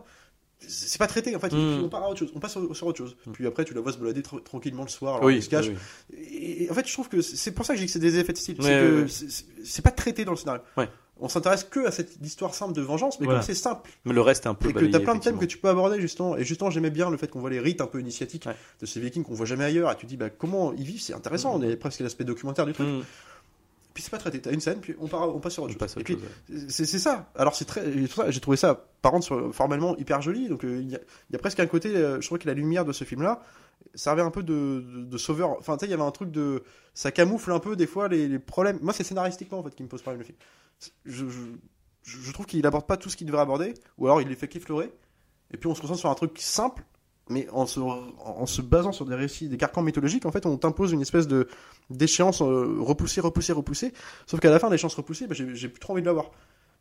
c'est pas traité en fait. Mm. Puis on part à autre chose. On passe sur autre chose. Puis après, tu la vois se balader tra- tranquillement le soir. Alors Oui, se cache. oui, oui. Et, et en fait, je trouve que c'est pour ça que dis que c'est des effets de style. Ouais, c'est que ouais, ouais. pas traité dans le scénario. On s'intéresse que à cette histoire simple de vengeance, mais Voilà. comme c'est simple Mais le reste est un peu. et que t'as plein de thèmes que tu peux aborder justement. Et justement, j'aimais bien le fait qu'on voit les rites un peu initiatiques de ces Vikings qu'on voit jamais ailleurs. Et tu dis, bah comment ils vivent, c'est intéressant. On est presque à l'aspect documentaire du truc. Puis c'est pas traité. T'as une scène, puis on, part, on passe sur autre On chose. Et puis, ouais. c'est ça. Alors c'est très, j'ai trouvé ça, par contre, formellement hyper joli. Donc euh, il y, a- il y a presque un côté, euh, je trouve que la lumière de ce film-là servait un peu de, de, de sauveur. Enfin, tu sais, il y avait un truc de, ça camoufle un peu des fois les, les problèmes. Moi, c'est scénaristiquement en fait qui me pose problème le film. Je, je trouve qu'il aborde pas tout ce qu'il devrait aborder, ou alors il les fait qu'effleurer. Et puis on se concentre sur un truc simple. Mais en se, en se basant sur des récits, des carcans mythologiques, en fait, on t'impose une espèce de d'échéance euh, repoussée, repoussée, repoussée. Sauf qu'à la fin, l'échéance repoussée, bah, j'ai plus trop envie de la voir.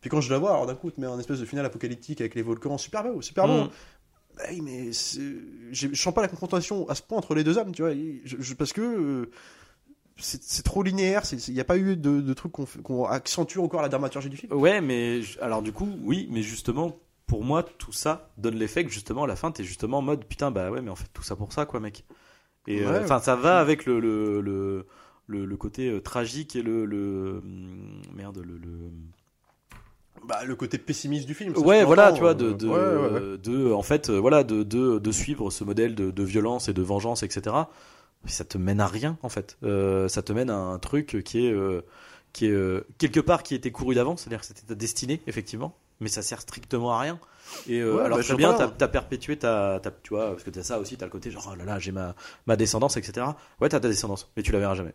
Puis quand je la vois, alors d'un coup, tu mets un espèce de final apocalyptique avec les volcans, super beau, super beau. Mm. Bah oui, mais je sens pas la confrontation à ce point entre les deux âmes, tu vois. et je- je- parce que euh, c'est trop linéaire, il n'y a pas eu de, de trucs qu'on accentue encore la dramaturgie du film. Ouais, mais alors du coup, oui, mais justement, pour moi, tout ça donne l'effet que justement, à la fin, t'es justement en mode putain, bah ouais, mais en fait, tout ça pour ça, quoi, mec. Et euh, Ouais. enfin, ça va avec le le, le, le, le côté euh, tragique et le, le hum, merde, le, le... Bah, le côté pessimiste du film. ça, ouais, voilà, tu vois, euh, de de, ouais, ouais, ouais. de en fait, euh, voilà, de, de de suivre ce modèle de, de violence et de vengeance, etc. Ça te mène à rien, en fait. Euh, ça te mène à un truc qui est euh, qui est euh, quelque part qui était couru d'avance, c'est-à-dire que c'était ta destinée, effectivement, mais ça sert strictement à rien. Et euh, Ouais, alors bah, très bien, sais t'as as perpétué ta, ta- tu vois, parce que t'as ça aussi, t'as le côté genre, oh là là, j'ai ma, ma descendance, etc. Ouais, t'as ta descendance, mais tu la verras jamais.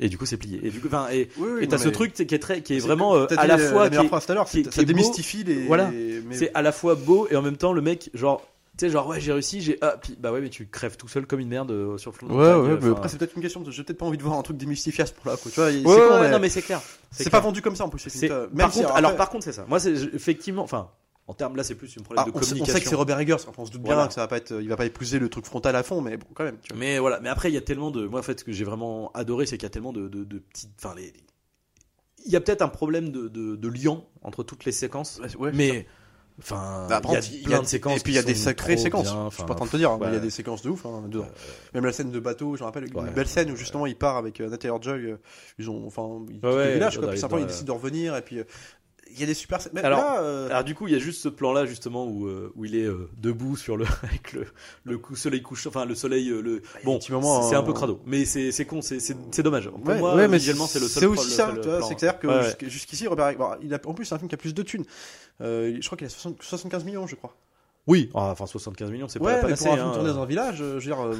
Et du coup, c'est plié. Et du coup, enfin, et Oui, oui, et t'as ce truc qui est très, qui est c'est vraiment euh, à la la fois meilleure qui phrase tout à l'heure, ça démystifie les. Voilà. c'est à la fois beau et en même temps le mec genre tu sais genre ouais j'ai réussi j'ai ah puis bah ouais mais tu crèves tout seul comme une merde euh, sur le flanc de Ouais, ouais, euh, mais après c'est peut-être une question de j'ai peut-être pas envie de voir un truc démystifié à ce point-là quoi. Tu vois, c'est ouais, con, ouais, mais non mais c'est clair c'est pas vendu comme ça en plus. c'est même par si, contre après- alors par contre c'est ça moi c'est effectivement enfin en termes là c'est plus une problème Ah, de on, sait, on communication sait que c'est Robert Eggers, on se doute bien Voilà. que ça va pas être, il va pas épouser le truc frontal à fond, mais bon, quand même. Tu vois. mais voilà mais après il y a tellement de moi en fait ce que j'ai vraiment adoré c'est qu'il y a tellement de, de, de petites enfin les il y a peut-être un problème de, de, de lien entre toutes les séquences Ouais, mais enfin Bah, il y a après, plein de séquences Et puis il y a des sacrées séquences. bien, je suis pas en train de te dire, il y a ouais. des séquences de ouf. hein, dedans. Même la scène de bateau, je me rappelle, Ouais. une belle scène où justement il part avec euh, Nathalie Joy. euh, Ils ont, enfin, ils quittent ouais, le village, quoi. Puis simplement, ils décident de revenir et puis. Il y a des super scènes. Mais Alors- là, euh, Alors du coup, il y a juste ce plan-là justement où, euh, où il est euh, debout sur le avec le, le coup soleil couchant, enfin le soleil le a bon, c'est un peu crado, mais c'est con, c'est dommage. Pour Ouais, moi, ouais, visuellement, c'est le seul. C'est aussi ça. C'est que Ouais, ouais. jusqu'- jusqu'ici, Robert bon, il a, en plus, c'est un film qui a plus de thunes. Euh, je crois qu'il a 60 75 millions, je crois. Oui, ah, enfin 75 millions, c'est pas Ouais, la mais panacée. pour un film hein. tourné dans un village, euh, je veux dire, euh,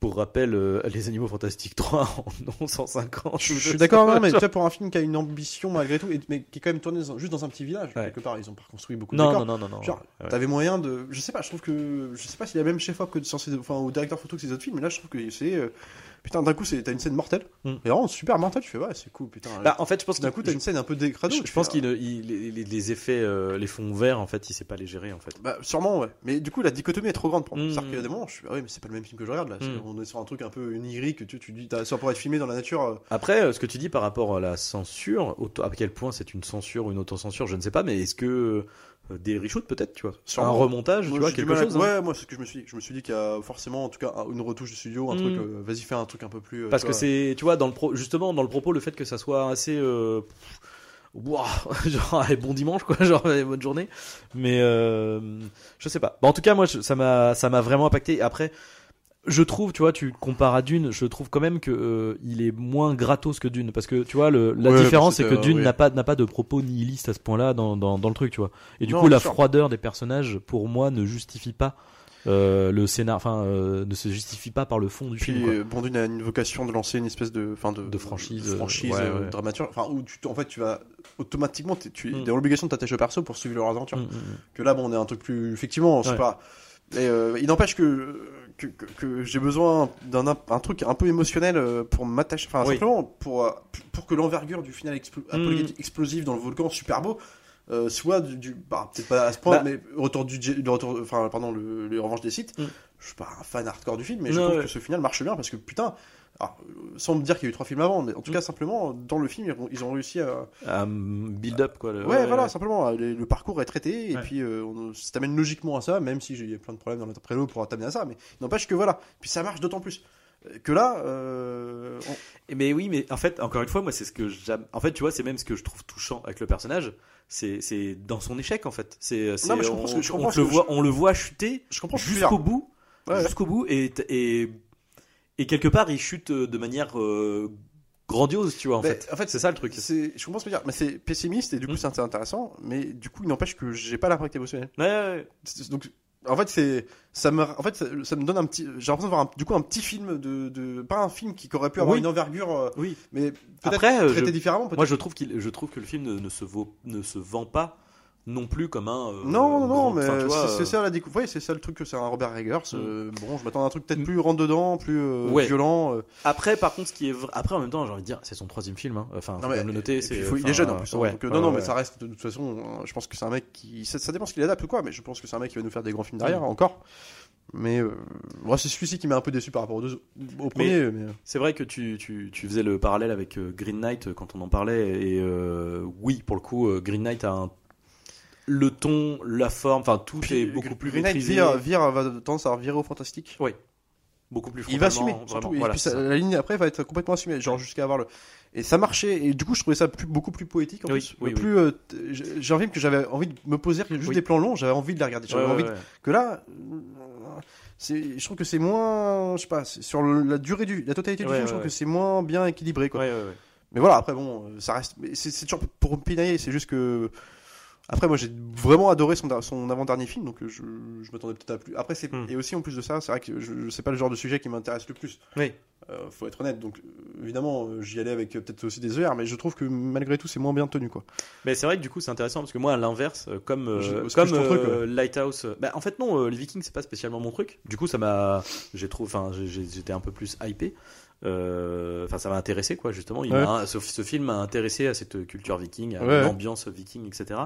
Pour rappel, euh, les Animaux Fantastiques 3 en ont 150. je je suis d'accord, non, mais tu vois, pour un film qui a une ambition malgré tout, et- mais qui est quand même tourné dans- juste dans un petit village, Ouais. quelque part, ils ont pas reconstruit beaucoup de décors. non, non, non, non. Genre, Ouais. T'avais moyen de. Je sais pas, je trouve que. Je sais pas s'il a même chef-op que ses- enfin, au directeur photo que ses autres films, mais là je trouve que c'est. euh, Putain, d'un coup, c'est- t'as une scène mortelle. Mm. Et vraiment super mortelle, tu fais, ouais, c'est cool, putain. Bah, en fait, je pense d'un qu'il- coup, t'as une scène un peu dégradée. je, je pense qu'il il- les, effets, euh, les fonds verts, en fait, il sait pas les gérer, en fait. Bah, sûrement, ouais. Mais du coup, la dichotomie est trop grande pour moi. Mm. C'est-à-dire qu'il y a des moments, je suis, ah oui, mais c'est pas le même film que je regarde là. Mm. On est sur un truc un peu onirique, tu, tu dis, t'as- ça pourrait être filmé dans la nature. euh, Après, euh, ce que tu dis par rapport à la censure, à quel point c'est une censure ou une autocensure, je ne sais pas, mais est-ce que des reshoots peut-être, tu vois, sur un remontage, moi, tu vois, quelque chose. hein. Ouais, moi, c'est ce que je me suis dit. Je me suis dit qu'il y a forcément, en tout cas, un- une retouche de studio, un Mm. truc, euh, vas-y, fais un truc un peu plus. euh, Parce que c'est, tu vois, dans le pro, justement dans le propos, le fait que ça soit assez, euh, ouah, genre allez, bon dimanche quoi, genre allez, bonne journée. Mais euh, je sais pas. Bon, en tout cas, moi, je- ça m'a, ça m'a vraiment impacté. Après, je trouve, tu vois, tu compares à Dune, je trouve quand même que euh, il est moins gratos que Dune, parce que tu vois, le, la Ouais, différence c'est que, que Dune n'a pas n'a pas de propos nihilistes à ce point-là dans, dans dans le truc, tu vois. Et du Non, coup, la sûr. froideur des personnages, pour moi, ne justifie pas Euh, le scénar, enfin, euh, ne se justifie pas par le fond du Puis film. quoi. euh, Bond a une vocation de lancer une espèce de, de, De franchise, de franchise euh, ouais, euh, ouais. dramaturge, enfin où tu, en fait, tu vas automatiquement, tu es Mm. dans l'obligation de t'attacher au perso pour suivre leur aventure. Mm, mm. Que là, bon, on est un truc plus, effectivement, je sais pas. Euh, il n'empêche que que, que, que j'ai besoin d'un un truc un peu émotionnel euh, pour m'attacher, enfin Oui. simplement pour euh, pour que l'envergure du final Mm. apocalyptique explosif dans le volcan super beau. euh, soit du, du- bah, peut-être pas à ce point Bah. mais retour du le retour enfin pardon le, le revanche des sites Mm. je suis pas un fan hardcore du film mais je trouve ouais. que ce final marche bien parce que putain euh, sans me dire qu'il y a eu trois films avant mais en tout Mm. cas simplement dans le film ils ont, réussi à À, build up quoi. le- ouais, voilà simplement le, le parcours est traité et puis euh, on, ça t'amène logiquement à ça même si j'ai- plein de problèmes dans notre prélo pour t'amener à ça mais n'empêche que voilà puis ça marche d'autant plus Euh, que là euh, on- Mais oui, mais en fait, encore une fois, moi, c'est ce que j'aime. En fait, tu vois, c'est même ce que je trouve touchant avec le personnage. C'est, c'est dans son échec, en fait. C'est, c'est- Non, mais je on, je on le voit, on le voit chuter je jusqu'au bout, ouais. jusqu'au bout, et, et et quelque part, il chute de manière euh, grandiose, tu vois, en Mais, fait. en fait, c'est ça le truc. c'est je comprends ce que tu veux dire mais c'est pessimiste et du coup Mm. c'est intéressant mais du coup il n'empêche que j'ai pas l'impact émotionnel Ouais, ouais, ouais. Donc en fait c'est ça me en fait ça, ça me donne un petit j'ai l'impression de voir un- du coup un petit film de, de pas un film qui aurait pu avoir Oui. une envergure euh, Oui. mais peut-être Après, euh, traité je- différemment peut-être Moi, je trouve qu'il, je trouve que le film ne, ne se vaut, ne se vend pas non plus comme un. euh, non, non, grand- mais c'est euh, ça la découverte. c'est ça le truc que c'est un Robert Eggers. euh, bon, je m'attends à un truc peut-être Mm. plus rentre dedans, plus euh, Ouais. violent. Après, par contre, ce qui est vrai- après en même temps, j'ai envie de dire, c'est son troisième film. Hein. Enfin, Non, mais- le noter. puis, il faut- il enfin, est jeune en plus. hein, ouais, donc, ouais, non, non, mais ça reste de toute façon. Je pense que c'est un mec qui. Ça, ça dépend ce qu'il adapte ou quoi, mais je pense que c'est un mec qui va nous faire des grands films derrière encore. Mais euh, moi, c'est celui-ci qui m'a un peu déçu par rapport aux deux, au premier. Mais, C'est vrai que tu, tu, tu faisais le parallèle avec Green Knight quand on en parlait. Et euh, oui, pour le coup, Green Knight a un- le ton, la forme, enfin tout puis, est beaucoup plus Green maîtrisé. vire, vire, va tendance à virer au fantastique. beaucoup plus Il va assumer, surtout. Et puis ça- la ligne après va être complètement assumée, genre jusqu'à avoir le. Et ça marchait, et du coup je trouvais ça plus- beaucoup plus poétique en Oui, plus. oui, plus, euh, j'ai j'ai envie que j'avais envie de me poser juste Oui. des plans longs, j'avais envie de les regarder. J'avais Ouais, envie ouais, de- ouais. que là, je trouve que c'est moins, je sais pas, sur le- la durée du, la totalité du film, je trouve que c'est moins bien équilibré quoi. Ouais, ouais, ouais. Mais voilà, après bon, ça reste, c'est, toujours pour pinailler, c'est juste que. Après, moi, j'ai vraiment adoré son, son avant-dernier film, donc euh, je, je m'attendais peut-être à plus. Après, c'est Hmm. et aussi en plus de ça, c'est vrai que je, je sais pas le genre de sujet qui m'intéresse le plus. Oui. Euh, faut être honnête. Donc, euh, évidemment, euh, j'y allais avec euh, peut-être aussi des œillères, mais je trouve que malgré tout, c'est moins bien tenu, quoi. Mais c'est vrai que du coup, c'est intéressant parce que moi, à l'inverse, euh, comme, euh, Je- comme ton truc, euh, Lighthouse, euh, bah, en fait, non, euh, les Vikings, c'est pas spécialement mon truc. Du coup, ça m'a, j'ai trouvé, enfin, j'étais un peu plus hypé. Euh, Enfin, ça m'a intéressé, quoi, justement. Il Ouais. m'a- ce, ce film m'a intéressé à cette culture viking, à Ouais. l'ambiance viking, etc.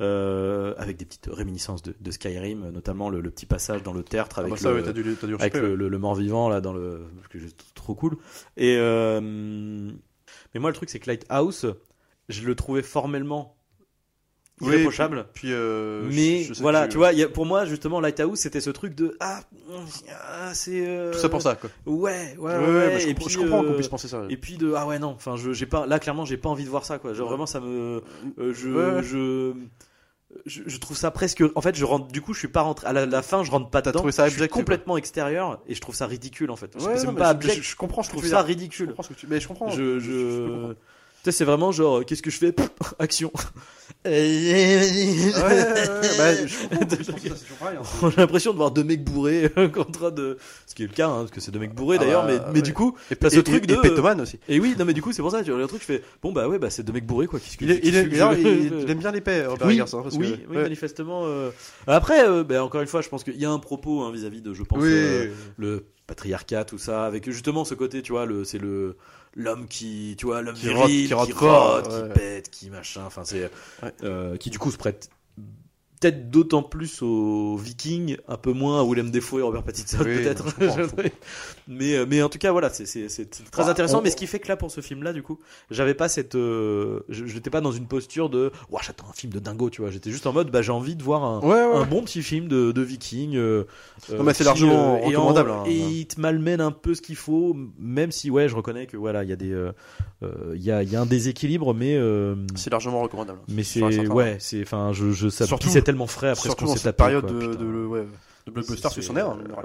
Euh, avec des petites réminiscences de, de Skyrim, notamment le, le petit passage dans le tertre Ah avec bah ça, le, ouais, t'as dû, t'as dû avec rechoper, le, ouais. le- le mort-vivant là dans le que trop cool et euh, mais moi le truc c'est que Lighthouse je le trouvais formellement Oui, irréprochable Puis, euh, mais je- je sais voilà que- tu vois il y a- pour moi justement Lighthouse c'était ce truc de ah, ah, c'est euh, Tout ça pour ça, quoi. ouais ouais ouais, je, et comprends, puis, je comprends qu'on euh, puisse penser ça. et puis de ah ouais non enfin je j'ai pas là clairement j'ai pas envie de voir ça quoi genre vraiment ça me euh, je je je, trouve ça presque en fait je rentre du coup je suis pas rentré à la, la fin je rentre pas dedans ça je suis abject, quoi. complètement extérieur et je trouve ça ridicule en fait Ouais, c'est pas je- abject je, comprends je trouve ça dire. Je ridicule comprends ce que tu- Mais je comprends. je... Tu sais, c'est vraiment genre, euh, qu'est-ce que je fais? Action. Ouais, ouais, ouais, bah, je comprends. en plus, ça, c'est toujours pareil, hein. J'ai l'impression de voir deux mecs bourrés en train de. Ce qui est le cas, hein, parce que c'est deux mecs bourrés Ah d'ailleurs, bah, mais, mais du coup. Et, T'as ce truc de- et Pétoman aussi. Et oui, non, mais du coup, c'est pour ça, tu vois, le truc, je fais, bon, bah ouais, bah c'est deux mecs bourrés, quoi. Qu'est-ce que Il, est- il, est- qu'est-ce que d'ailleurs, je- il- il aime bien l'épée, Robert oui, parce oui, que- oui, ouais. manifestement. euh. Après, euh, bah, encore une fois, je pense qu'il y a un propos hein, vis-à-vis de, je pense, Oui, euh, le patriarcat, tout ça, avec justement ce côté, tu vois, le, c'est le l'homme qui, tu vois, l'homme Qui viril, rote- qui qui rote, qui ouais. pète, qui machin, enfin c'est, Ouais. euh, qui du coup se prête peut-être d'autant plus aux Vikings, un peu moins à Willem Dafoe et Robert Pattinson Oui, peut-être. mais euh, mais en tout cas voilà, c'est très Bah, intéressant. on- Mais ce qui fait que là pour ce film-là, du coup, j'avais pas cette, euh, je j'étais pas dans une posture de, ouah j'attends un film de dingo, tu vois. J'étais juste en mode, bah j'ai envie de voir un Ouais, ouais. un bon petit film de, de Viking. euh, Non, mais c'est largement et en- recommandable, hein. et il te malmène un peu ce qu'il faut, même si ouais, je reconnais que voilà, il y a des, euh, euh, il y a il y a un déséquilibre, mais euh, C'est largement recommandable. mais c'est ouais, c'est enfin je je ça Surtout- tellement frais après ce Surtout qu'on dans s'est cette tapé, période quoi, de, de, ouais, de blockbuster, euh,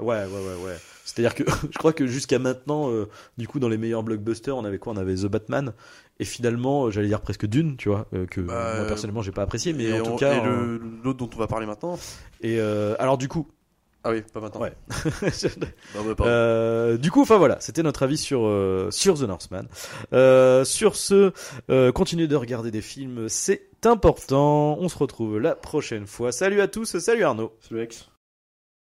ouais, ouais, ouais, ouais. C'est-à-dire que je crois que jusqu'à maintenant, euh, du coup, dans les meilleurs blockbusters, on avait quoi? On avait The Batman. Et finalement, euh, j'allais dire presque Dune, tu vois, euh, que Bah, moi personnellement, j'ai pas apprécié, mais en on- tout cas. et l'autre dont on va parler maintenant, Et alors, du coup, Ah oui, pas maintenant. Ouais. Non, mais pas. Euh, du coup, enfin voilà, c'était notre avis sur euh, sur The Northman. Euh, sur ce, euh, continuez de regarder des films, c'est important. On se retrouve la prochaine fois. Salut à tous, salut Arnaud. Salut Lex.